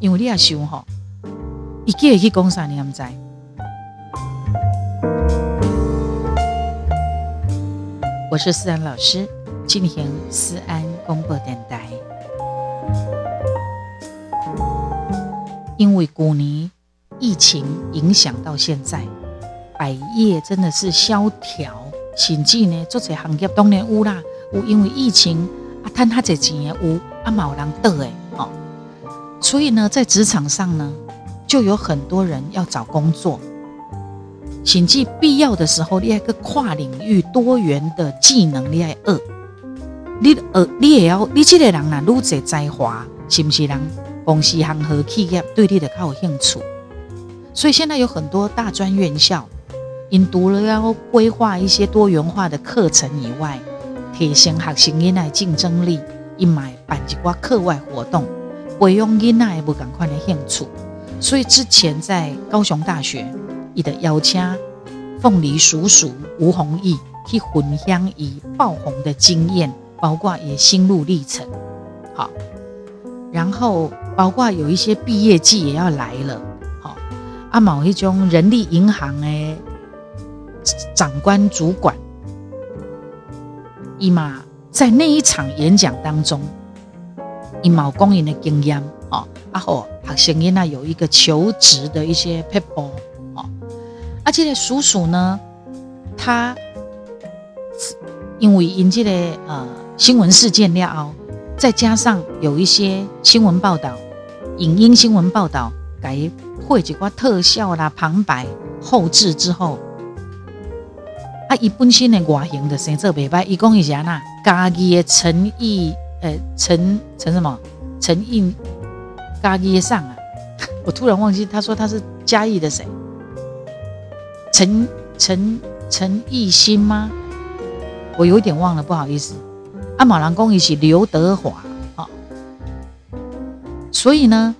因为你也想吼，伊叫去讲啥，你毋知？我是思安老师，进行思安公播电台。因为古年疫情影响到现在，百业真的是萧条，甚至呢，做些行业当然有啦，有因为疫情啊，赚他这钱的有啊，冇人得诶，哦，所以呢，在职场上呢，就有很多人要找工作。甚至必要的时候，你一个跨领域多元的技能，你爱二，你呃，你也要，你这个人呐，愈侪才华，是不是人？公司行和企业对你的较有兴趣？所以现在有很多大专院校，因读了要规划一些多元化的课程以外，提升学生囡仔竞争力，因买办一挂课外活动，培养囡仔不赶快的兴趣。所以之前在高雄大学。伊的邀请凤梨叔叔吴弘毅去分享伊爆红的经验，包括也心路历程。好，然后包括有一些毕业季也要来了。好，阿某一种人力银行的长官主管，伊嘛在那一场演讲当中，伊毛公营的经验。哦，阿好学生因那有一个求职的一些 people。啊，这个叔叔呢，他因为因这个呃新闻事件了，再加上有一些新闻报道、影音新闻报道，改会几挂特效啦、旁白后置之后，啊，伊本身的外形的生做袂歹，伊讲伊是安那家己的诚意，呃，陈陈什么陈意家己的上啊，我突然忘记他说他是嘉义的谁，陈陈陈艺兴吗？我有点忘了，不好意思。阿马兰公伊是刘德华啊，所以呢，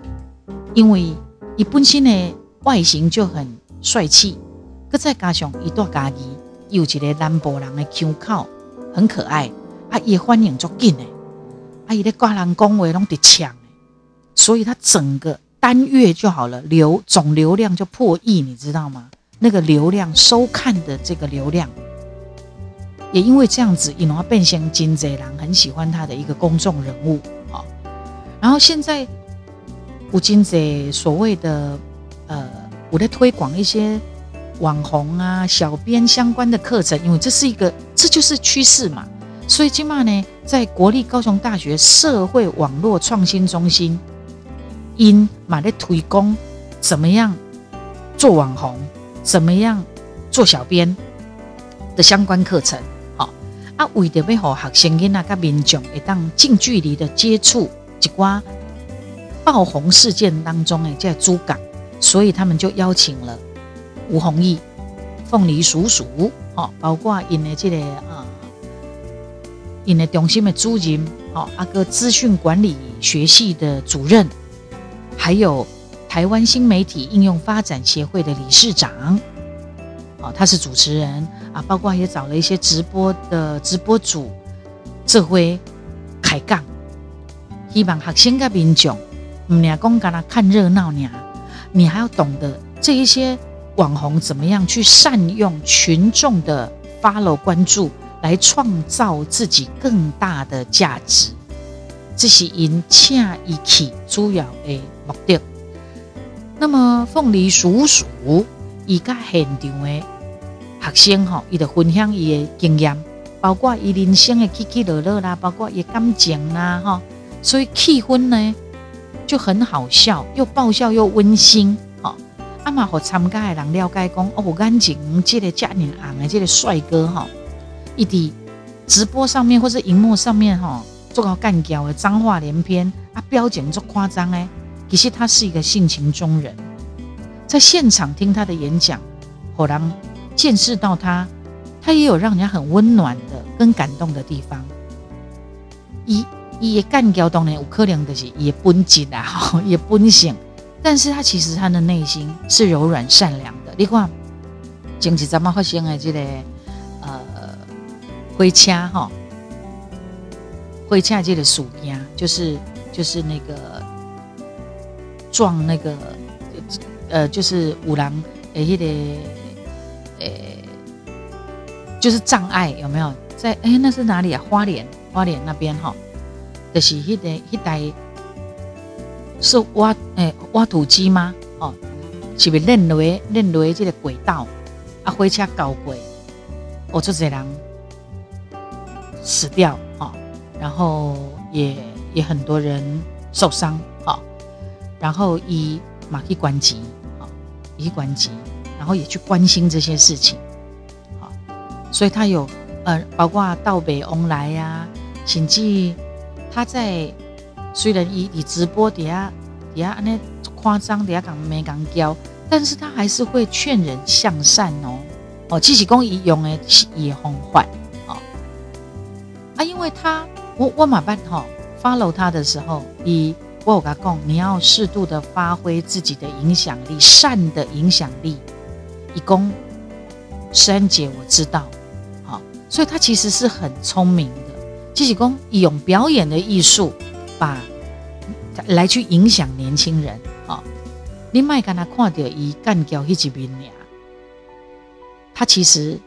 因为伊本身的外形就很帅气，搁再加上伊大家己有一个南部人的腔口，很可爱，啊，伊反应足紧的，啊，伊咧挂人讲话拢得抢所以他整个单月就好了，流总流量就破亿，你知道吗？那个流量收看的这个流量。也因为这样子，引而变成金贼郎很喜欢他的一个公众人物啊。然后现在吴金贼所谓的呃，我在推广一些网红啊、小编相关的课程，因为这是一个这就是趋势嘛。所以今嘛呢，在国立高雄大学社会网络创新中心，因马在推广怎么样做网红，怎么样做小编的相关课程。啊，为着要好学生囡仔甲民众会当近距离的接触一寡爆红事件当中诶，这主角，所以他们就邀请了吴弘毅、凤梨叔叔，哦，包括因的这个啊，因的中心的主任，哦，阿哥资讯管理学系的主任，还有台湾新媒体应用发展协会的理事长，哦，他是主持人。啊，包括也找了一些直播的直播主，这回开杠，希望学生跟民众，唔俩讲干啦看热闹俩，你还要懂得这一些网红怎么样去善用群众的 follow 关注，来创造自己更大的价值，这是因恰一起主要的目的。那么凤梨叔叔伊个现场的。学生吼，伊就分享伊的经验，包括伊人生的起起落落啦，包括伊感情啦，哈，所以气氛呢就很好笑，又爆笑又温馨，哈。阿妈和参加的人了解讲，哦，我感情这个嘉年昂的这个帅哥哈，伊伫直播上面或者荧幕上面哈，做个干叫的脏话连篇，啊，表情做夸张诶，其实他是一个性情中人，在现场听他的演讲，好让。见识到他，他也有让人家很温暖的、跟感动的地方。一也干掉当年有可能的是也绷紧啊，哈，也绷性，但是他其实他的内心是柔软善良的。你看，前几咱们发生的这个呃，灰车哈，灰车这个属鸭，就是就是那个撞那个呃，就是五郎诶，那个。诶，就是障碍有没有在？诶，那是哪里啊？花莲，花莲那边哈，就是一台一台是挖诶挖土机吗？哦，是不认为认为这个轨道啊，火车搞轨，哦，这些人死掉啊，然后也也很多人受伤啊，然后一马去关机啊，以关机。然后也去关心这些事情，好，所以他有呃，包括到北翁来呀，请记他在虽然以以直播底下底下那夸张底下讲没讲教，但是他还是会劝人向善哦。哦，即使公以用的也很坏哦啊，因为他我我马办哈 follow 他的时候，以我有跟他讲，你要适度的发挥自己的影响力，善的影响力。一公珊姐，我知道，好，所以他其实是很聪明的。季喜公用表演的艺术，把来去影响年轻人。好，你麦跟他看到伊干掉一面俩，他其实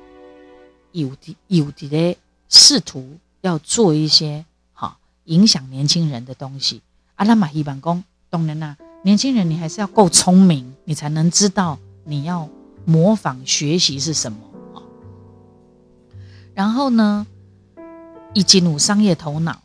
有的有的咧试图要做一些好影响年轻人的东西。阿拉玛希望公，当然啦，年轻人你还是要够聪明，你才能知道你要。模仿学习是什么啊？然后呢，一进入商业头脑，